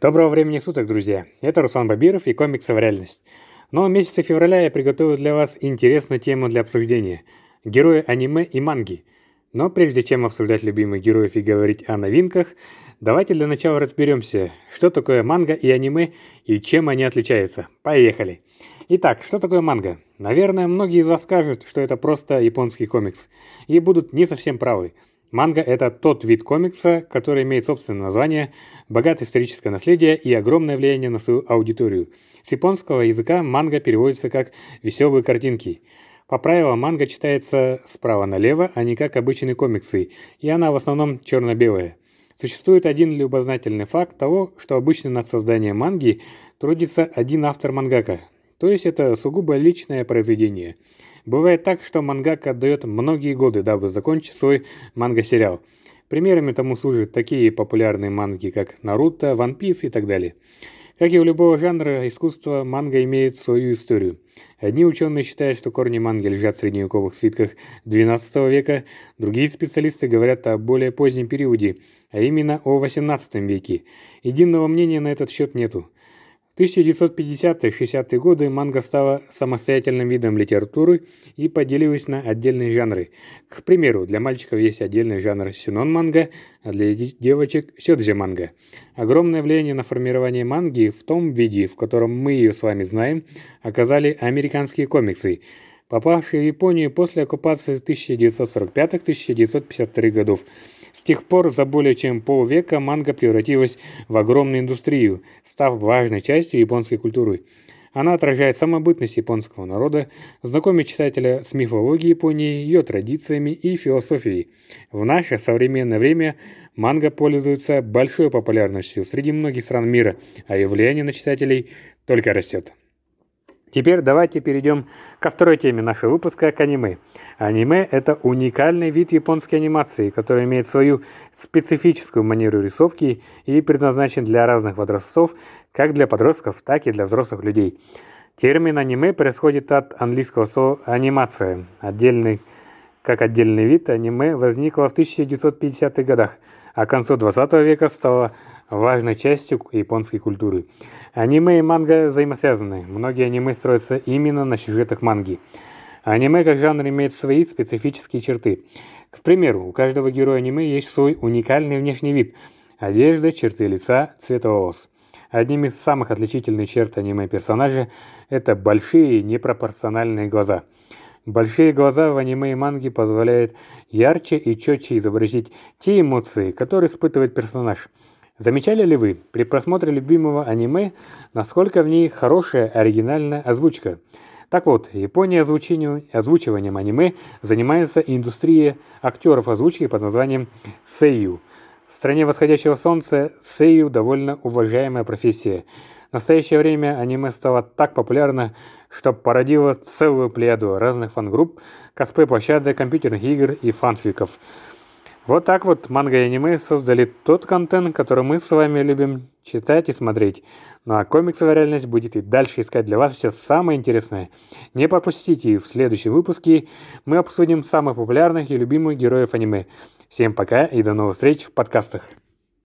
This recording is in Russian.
Доброго времени суток, друзья! Это Руслан Бабиров и комиксы в реальность. Но в месяце февраля я приготовил для вас интересную тему для обсуждения – герои аниме и манги. Но прежде чем обсуждать любимых героев и говорить о новинках, давайте для начала разберемся, что такое манга и аниме и чем они отличаются. Поехали! Итак, что такое манга? Наверное, многие из вас скажут, что это просто японский комикс, и будут не совсем правы – Манга – это тот вид комикса, который имеет собственное название, богатое историческое наследие и огромное влияние на свою аудиторию. С японского языка манга переводится как «веселые картинки». По правилам, манга читается справа налево, а не как обычные комиксы, и она в основном черно-белая. Существует один любознательный факт того, что обычно над созданием манги трудится один автор мангака, то есть это сугубо личное произведение – Бывает так, что мангака отдает многие годы, дабы закончить свой манго-сериал. Примерами тому служат такие популярные манги, как Наруто, One Piece и так далее. Как и у любого жанра искусства, манга имеет свою историю. Одни ученые считают, что корни манги лежат в средневековых свитках XII века, другие специалисты говорят о более позднем периоде, а именно о XVIII веке. Единого мнения на этот счет нету. В 1950-60-е годы манга стала самостоятельным видом литературы и поделилась на отдельные жанры. К примеру, для мальчиков есть отдельный жанр синон манга, а для девочек сёдзи манга. Огромное влияние на формирование манги в том виде, в котором мы ее с вами знаем, оказали американские комиксы, попавшие в Японию после оккупации 1945-1952 годов. С тех пор за более чем полвека манга превратилась в огромную индустрию, став важной частью японской культуры. Она отражает самобытность японского народа, знакомит читателя с мифологией Японии, ее традициями и философией. В наше современное время манга пользуется большой популярностью среди многих стран мира, а ее влияние на читателей только растет. Теперь давайте перейдем ко второй теме нашего выпуска, к аниме. Аниме – это уникальный вид японской анимации, который имеет свою специфическую манеру рисовки и предназначен для разных возрастов, как для подростков, так и для взрослых людей. Термин аниме происходит от английского слова «анимация». Отдельный, как отдельный вид аниме возникло в 1950-х годах, а к концу 20 века стало важной частью японской культуры. Аниме и манга взаимосвязаны. Многие аниме строятся именно на сюжетах манги. Аниме как жанр имеет свои специфические черты. К примеру, у каждого героя аниме есть свой уникальный внешний вид – одежда, черты лица, цвет волос. Одним из самых отличительных черт аниме-персонажа – это большие непропорциональные глаза. Большие глаза в аниме и манге позволяют ярче и четче изобразить те эмоции, которые испытывает персонаж – Замечали ли вы при просмотре любимого аниме, насколько в ней хорошая оригинальная озвучка? Так вот, Япония озвучением, озвучиванием аниме занимается индустрия актеров озвучки под названием сейю. В стране восходящего солнца сейю довольно уважаемая профессия. В настоящее время аниме стало так популярно, что породило целую плеяду разных фан-групп, косплей-площадок, компьютерных игр и фанфиков – вот так вот манга и аниме создали тот контент, который мы с вами любим читать и смотреть. Ну а комиксовая реальность будет и дальше искать для вас сейчас самое интересное. Не пропустите, в следующем выпуске мы обсудим самых популярных и любимых героев аниме. Всем пока и до новых встреч в подкастах.